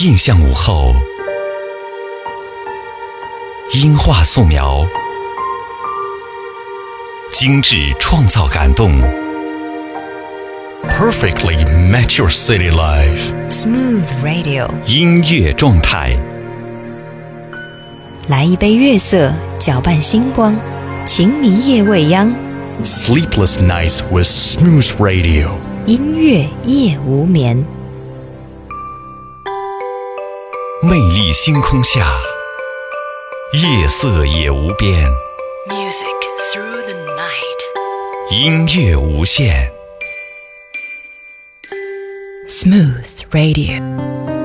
印象午后，音画素描，精致创造感动，perfectly match your city life。Smooth Radio，音乐状态，来一杯月色，搅拌星光，情迷夜未央，Sleepless nights with smooth radio。音乐夜无眠。魅力星空下，夜色也无边，Music through the night。音乐无限。Smooth Radio。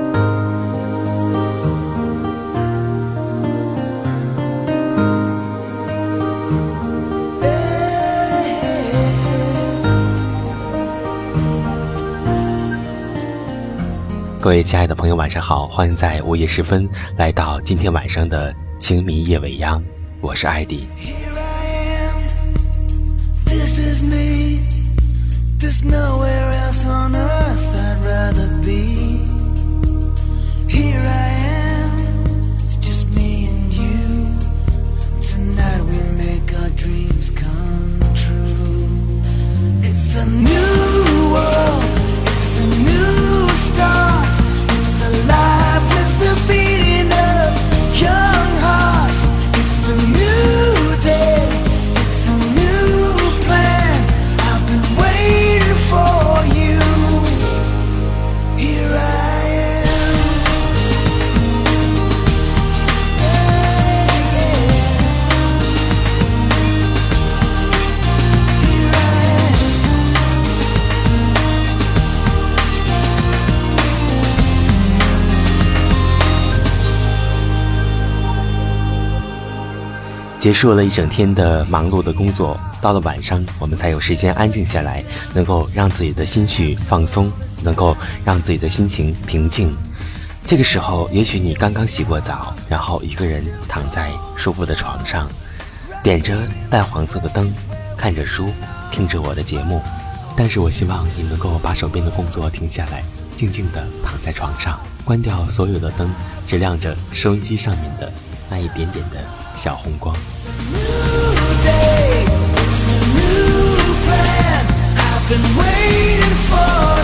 各位亲爱的朋友，晚上好！欢迎在午夜时分来到今天晚上的清明夜未央，我是艾迪。Here I am. This 结束了一整天的忙碌的工作，到了晚上，我们才有时间安静下来，能够让自己的心绪放松，能够让自己的心情平静。这个时候，也许你刚刚洗过澡，然后一个人躺在舒服的床上，点着淡黄色的灯，看着书，听着我的节目。但是我希望你能够把手边的工作停下来，静静地躺在床上，关掉所有的灯，只亮着收音机上面的那一点点的小红光。new day. It's a new plan. I've been waiting for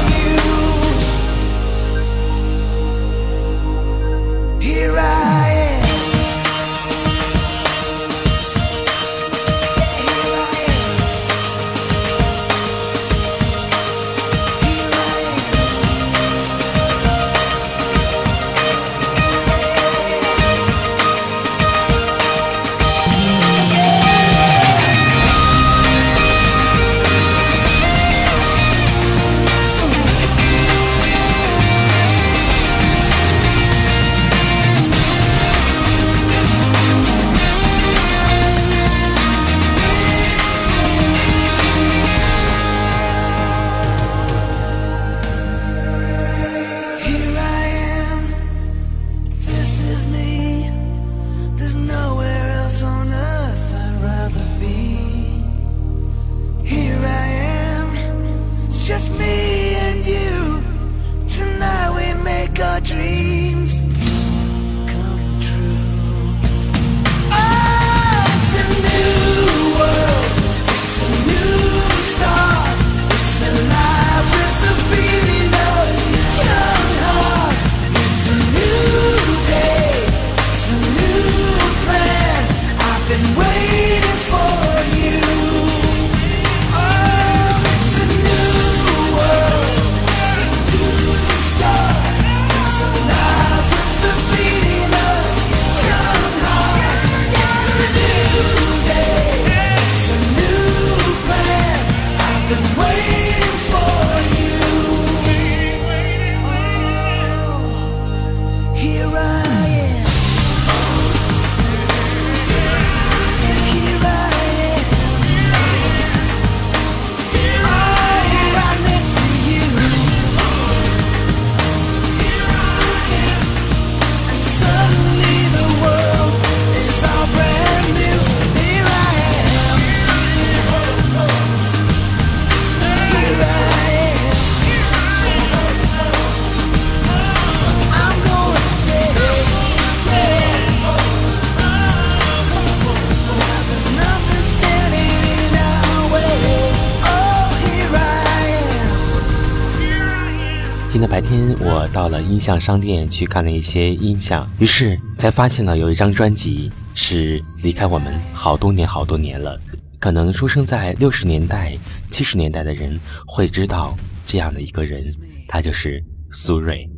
今天白天，我到了音像商店去看了一些音像，于是才发现了有一张专辑是离开我们好多年好多年了。可能出生在六十年代、七十年代的人会知道这样的一个人，他就是苏芮。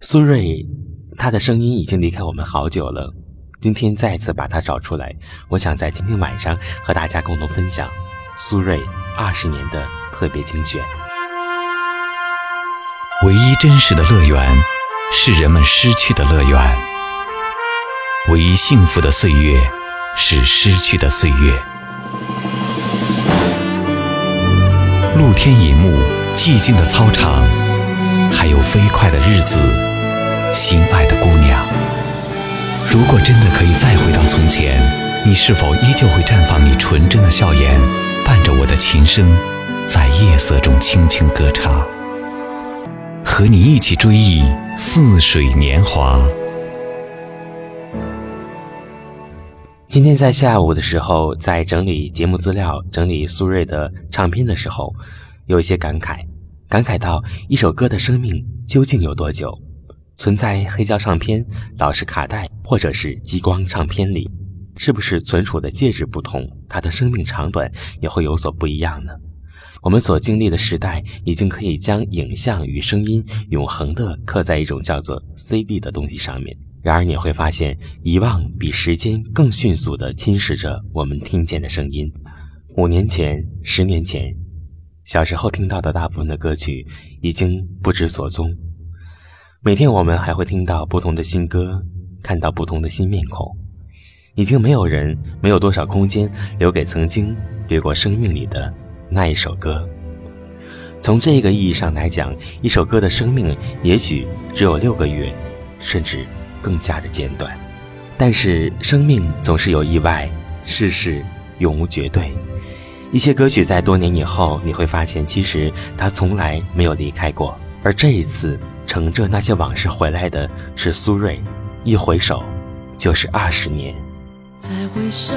苏芮，他的声音已经离开我们好久了。今天再次把它找出来，我想在今天晚上和大家共同分享苏芮二十年的特别精选。唯一真实的乐园，是人们失去的乐园；唯一幸福的岁月，是失去的岁月。露天银幕，寂静的操场，还有飞快的日子，心爱的姑娘。如果真的可以再回到从前，你是否依旧会绽放你纯真的笑颜，伴着我的琴声，在夜色中轻轻歌唱，和你一起追忆似水年华。今天在下午的时候，在整理节目资料、整理苏芮的唱片的时候，有一些感慨，感慨到一首歌的生命究竟有多久？存在黑胶唱片、老式卡带或者是激光唱片里，是不是存储的介质不同，它的生命长短也会有所不一样呢？我们所经历的时代，已经可以将影像与声音永恒地刻在一种叫做 CD 的东西上面。然而你会发现，遗忘比时间更迅速地侵蚀着我们听见的声音。五年前、十年前，小时候听到的大部分的歌曲已经不知所踪。每天我们还会听到不同的新歌，看到不同的新面孔。已经没有人，没有多少空间留给曾经掠过生命里的那一首歌。从这个意义上来讲，一首歌的生命也许只有六个月，甚至。更加的简短，但是生命总是有意外，世事永无绝对。一些歌曲在多年以后，你会发现，其实它从来没有离开过。而这一次，乘着那些往事回来的是苏芮，一回首，就是二十年。再回首，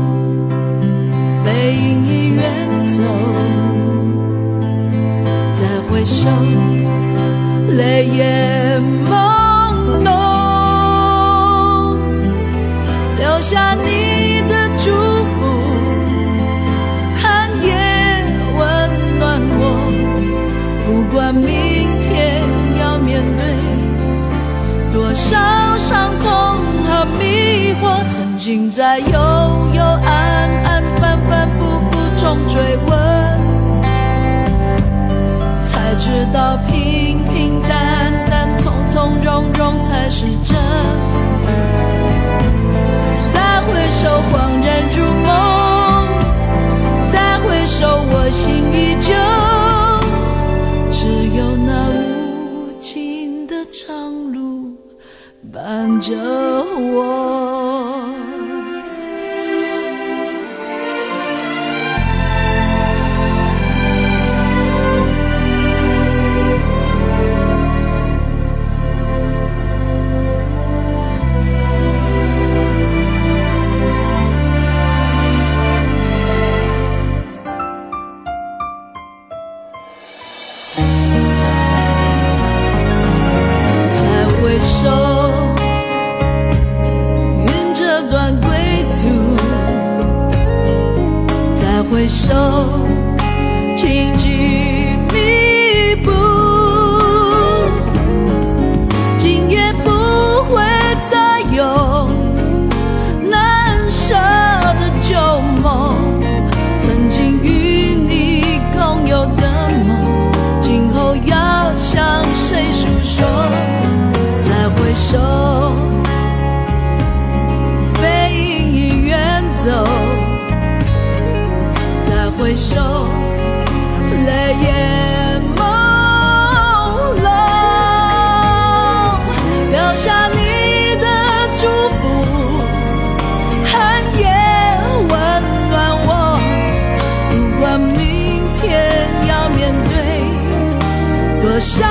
shine.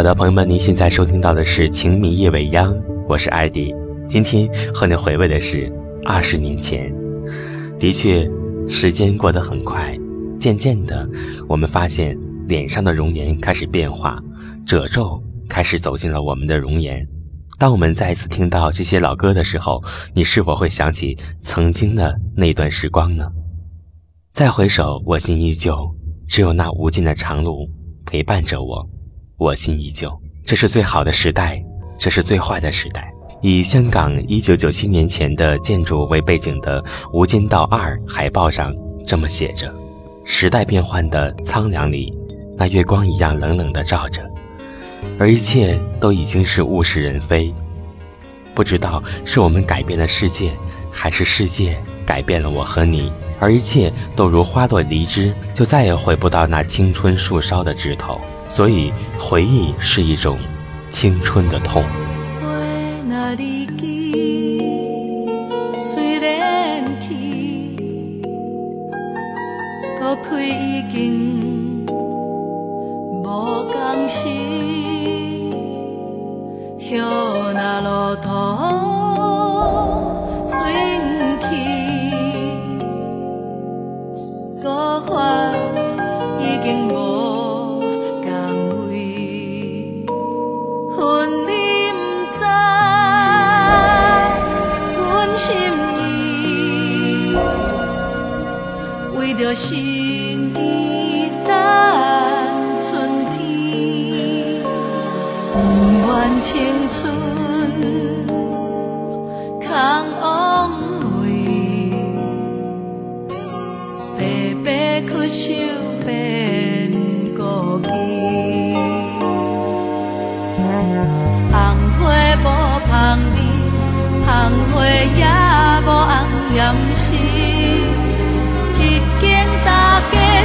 好的，朋友们，您现在收听到的是《情迷夜未央》，我是艾迪。今天和您回味的是二十年前。的确，时间过得很快，渐渐的，我们发现脸上的容颜开始变化，褶皱开始走进了我们的容颜。当我们再次听到这些老歌的时候，你是否会想起曾经的那段时光呢？再回首，我心依旧，只有那无尽的长路陪伴着我。我心依旧，这是最好的时代，这是最坏的时代。以香港一九九七年前的建筑为背景的《无间道二》海报上这么写着：“时代变幻的苍凉里，那月光一样冷冷的照着，而一切都已经是物是人非。不知道是我们改变了世界，还是世界改变了我和你，而一切都如花朵离枝，就再也回不到那青春树梢的枝头。所以，回忆是一种青春的痛。花着心意等春天，不愿青春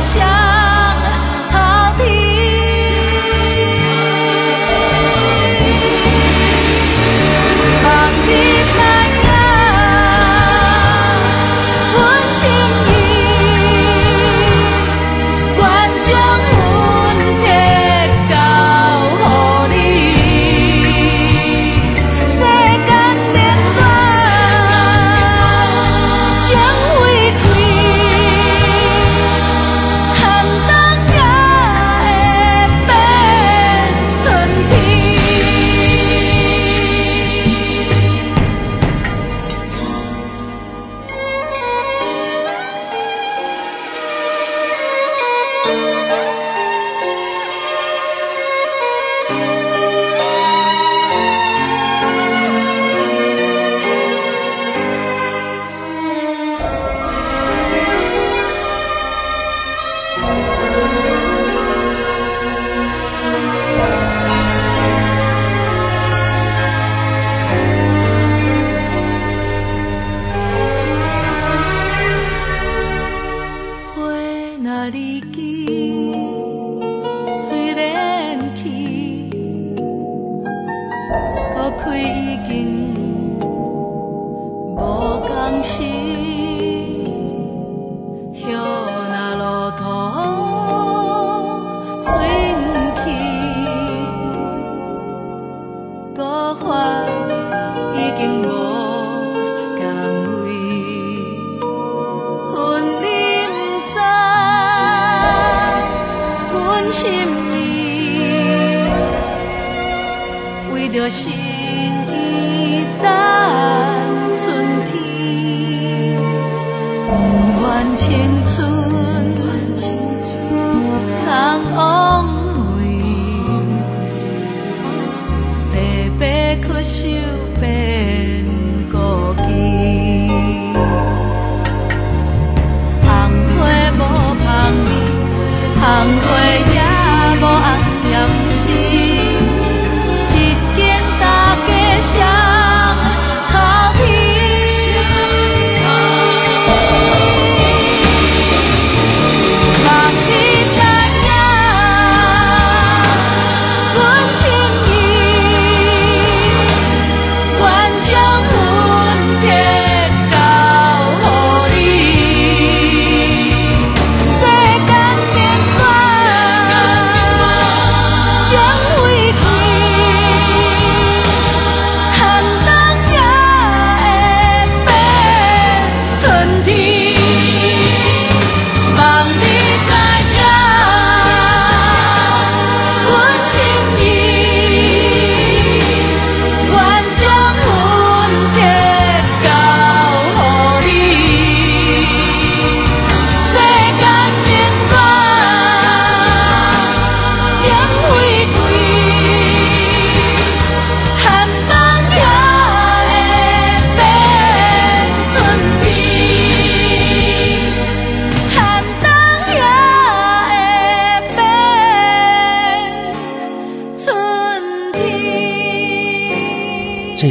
想已经无共心。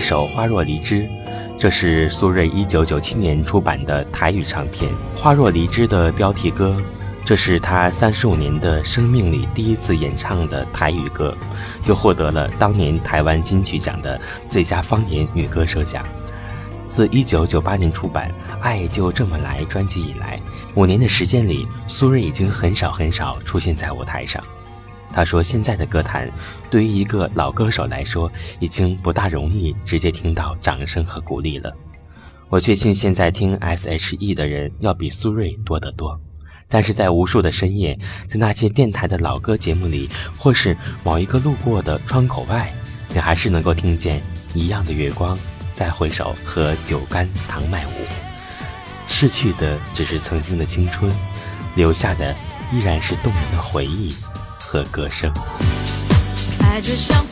首《花若离枝》，这是苏芮1997年出版的台语唱片《花若离枝》的标题歌。这是他三十五年的生命里第一次演唱的台语歌，就获得了当年台湾金曲奖的最佳方言女歌手奖。自1998年出版《爱就这么来》专辑以来，五年的时间里，苏芮已经很少很少出现在舞台上。他说：“现在的歌坛，对于一个老歌手来说，已经不大容易直接听到掌声和鼓励了。我确信现在听 S.H.E 的人要比苏芮多得多。但是在无数的深夜，在那些电台的老歌节目里，或是某一个路过的窗口外，你还是能够听见一样的月光再回首和酒干倘卖无。逝去的只是曾经的青春，留下的依然是动人的回忆和歌声。爱就像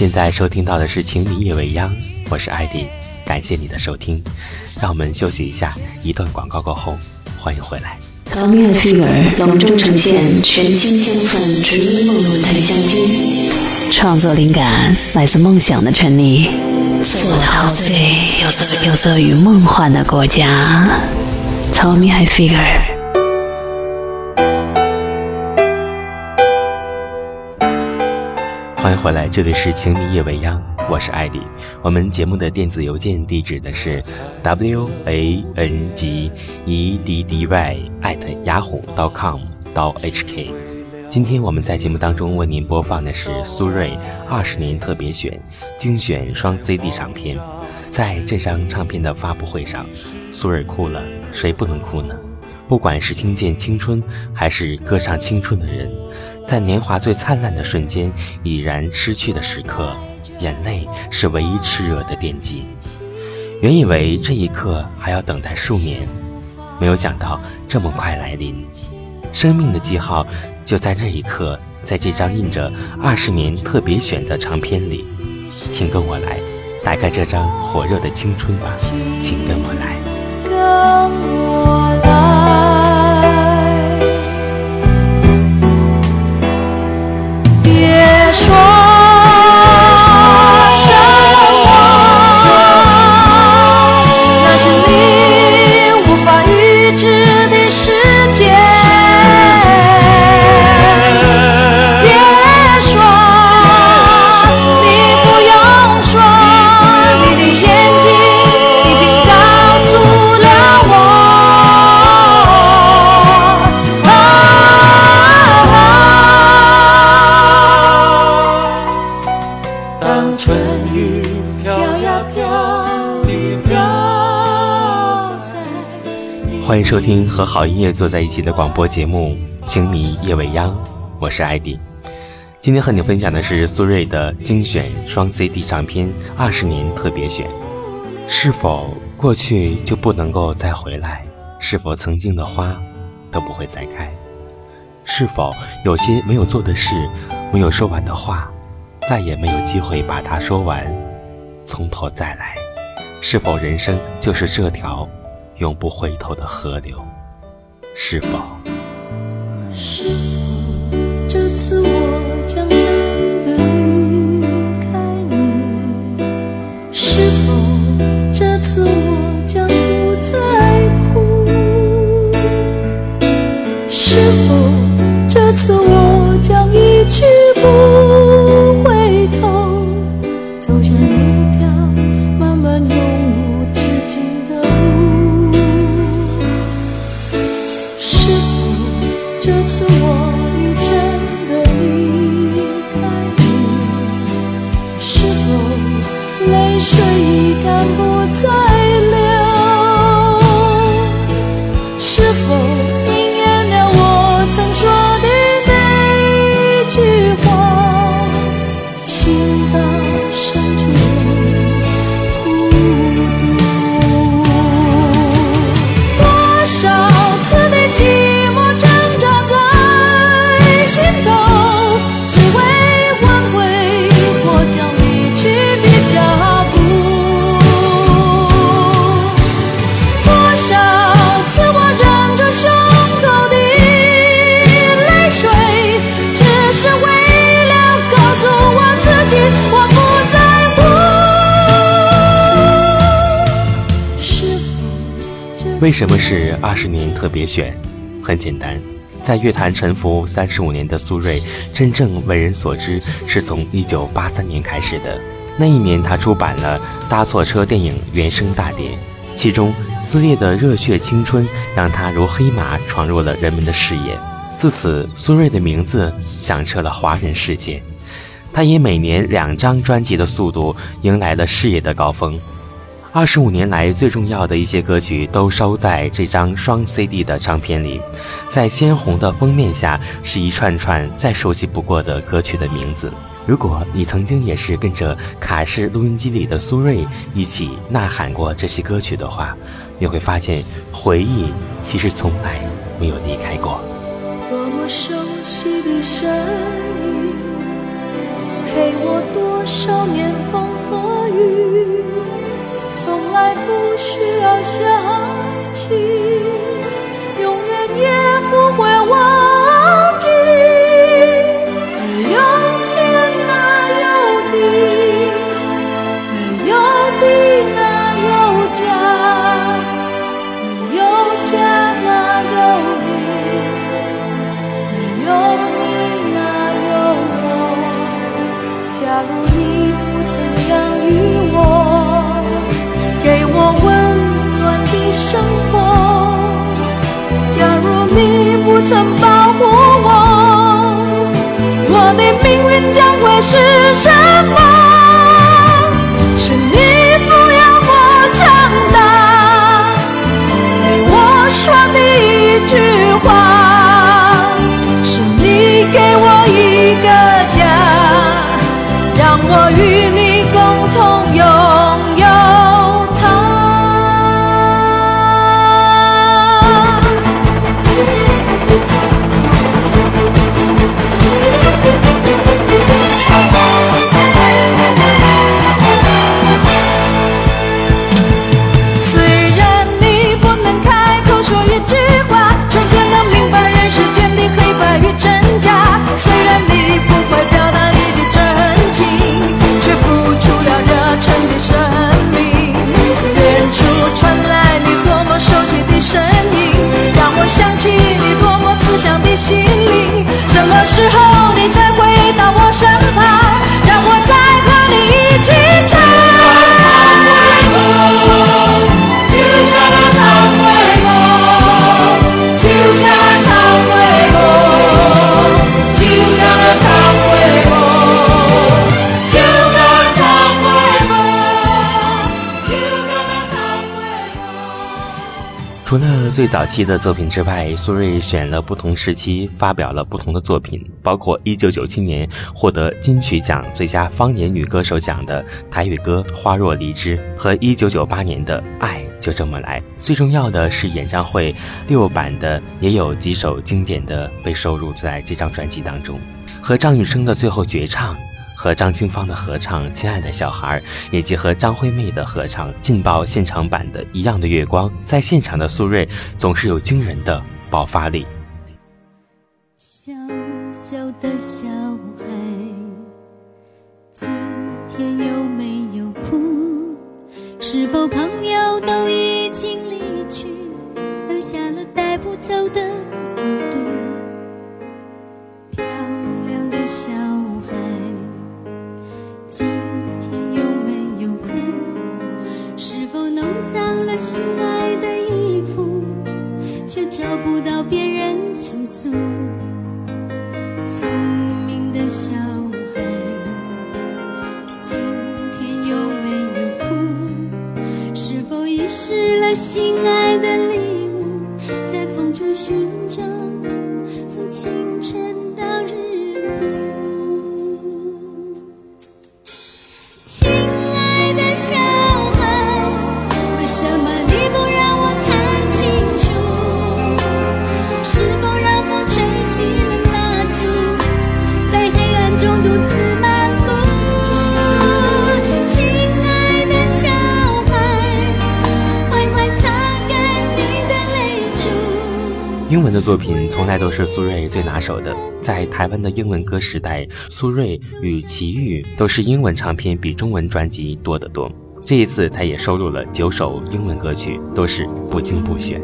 现在收听到的是《情迷夜未央》，我是艾迪，感谢你的收听。让我们休息一下，一段广告过后，欢迎回来。Tommy and Figure 隆重呈现全新香氛纯音梦露檀香精，创作灵感来自梦想的沉溺，做陶醉有色有色与梦幻的国家。Tommy and Figure。欢迎回来，这里是《情迷夜未央》，我是艾迪。我们节目的电子邮件地址的是 w a n g e d d y at yahoo dot com 到 h k。今天我们在节目当中为您播放的是苏芮二十年特别选精选双 CD 唱片。在这张唱片的发布会上，苏芮哭了，谁不能哭呢？不管是听见青春，还是歌唱青春的人，在年华最灿烂的瞬间已然失去的时刻，眼泪是唯一炽热的惦记。原以为这一刻还要等待数年，没有想到这么快来临。生命的记号就在这一刻，在这张印着二十年特别选的唱片里，请跟我来。打开这张火热的青春吧，请跟我来。跟我来，收听和好音乐坐在一起的广播节目《情迷夜未央》，我是艾迪。今天和你分享的是苏芮的精选双 CD 唱片二十年特别选。是否过去就不能够再回来？是否曾经的花都不会再开？是否有些没有做的事，没有说完的话，再也没有机会把它说完，从头再来？是否人生就是这条永不回头的河流？是否？为什么是二十年特别选？很简单，在乐坛沉浮三十五年的苏芮，真正为人所知是从一九八三年开始的。那一年，他出版了《搭错车》电影原声大碟，其中撕裂的热血青春让他如黑马闯入了人们的视野。自此，苏芮的名字响彻了华人世界。他以每年两张专辑的速度迎来了事业的高峰。二十五年来最重要的一些歌曲都收在这张双 CD 的唱片里，在鲜红的封面下是一串串再熟悉不过的歌曲的名字。如果你曾经也是跟着卡式录音机里的苏芮一起呐喊过这些歌曲的话，你会发现回忆其实从来没有离开过。多么熟悉的声音，陪我多少年风和雨，从来不需要想起，永远也不会忘生活。假如你不曾保护我，我的命运将会是什么？是你抚养我长大，对我说的一句话，是你给我一个家，让我与你最早期的作品之外，苏芮选了不同时期发表了不同的作品，包括1997年获得金曲奖最佳方言女歌手奖的台语歌《花若离枝》和1998年的《爱就这么来》。最重要的是，演唱会六版的也有几首经典的被收录在这张专辑当中，和张雨生的最后绝唱。和张清芳的合唱《亲爱的小孩》，以及和张惠妹的合唱《劲爆现场版的一样的月光》，在现场的苏芮总是有惊人的爆发力。小小的小孩，今天有没有哭？是否朋友都已经离去，留下了带不走的心爱的衣服，却找不到别人倾诉？聪明的小孩，今天有没有哭？是否遗失了心爱的礼物，在风中寻找，从清晨的作品从来都是苏芮最拿手的。在台湾的英文歌时代，苏芮与齐豫都是英文唱片比中文专辑多得多。这一次，她也收录了九首英文歌曲，都是不精不选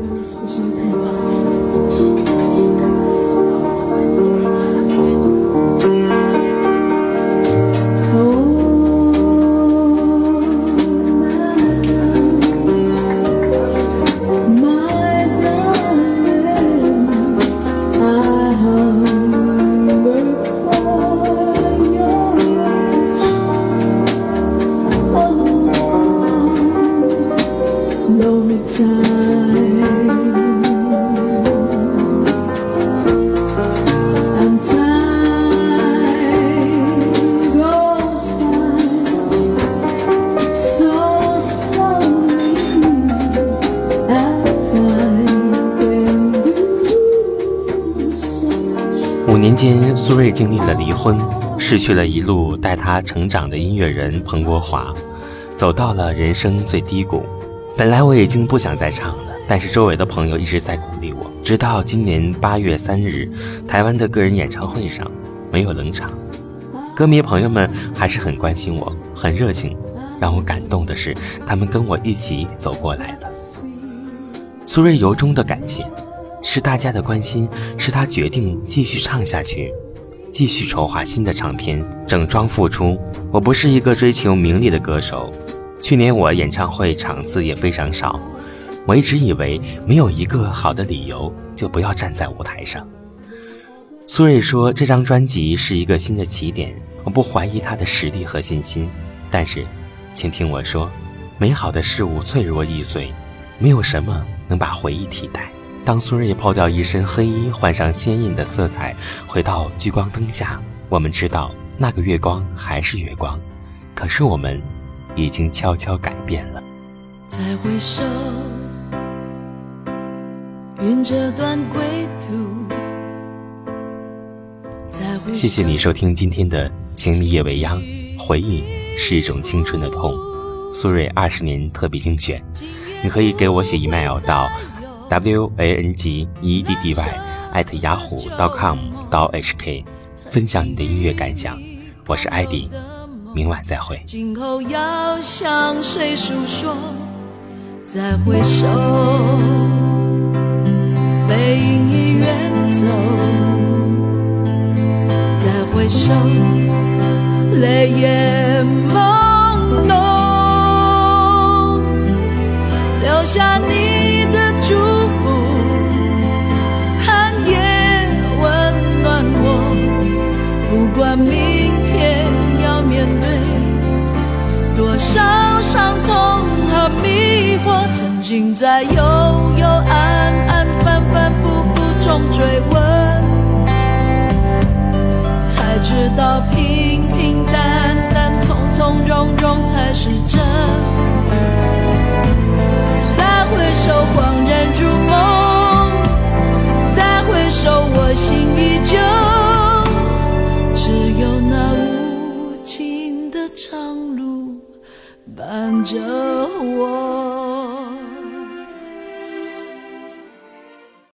五年间，苏芮经历了离婚，失去了一路带她成长的音乐人彭国华，走到了人生最低谷。本来我已经不想再唱了，但是周围的朋友一直在鼓励我。直到今年八月三日，台湾的个人演唱会上没有冷场，歌迷朋友们还是很关心我，很热情。让我感动的是，他们跟我一起走过来了。苏芮由衷的感谢。是大家的关心，是他决定继续唱下去，继续筹划新的唱片，整装复出。我不是一个追求名利的歌手，去年我演唱会场次也非常少，我一直以为没有一个好的理由就不要站在舞台上。苏芮说：“这张专辑是一个新的起点，我不怀疑他的实力和信心。但是，请听我说，美好的事物脆弱易碎，没有什么能把回忆替代。当苏芮抛掉一身黑衣，换上鲜艳的色彩，回到聚光灯下，我们知道那个月光还是月光，可是我们已经悄悄改变了。再回首，云这段归途。”谢谢你收听今天的《情迷夜未央》，回忆是一种青春的痛。苏芮二十年特别精选，你可以给我写 email 到 w a n g e d d y at 雅虎 .com 到 h k，分享你的音乐感想。我是艾迪，明晚再会。今后要向谁诉说？再回首，背影已远走。再回首，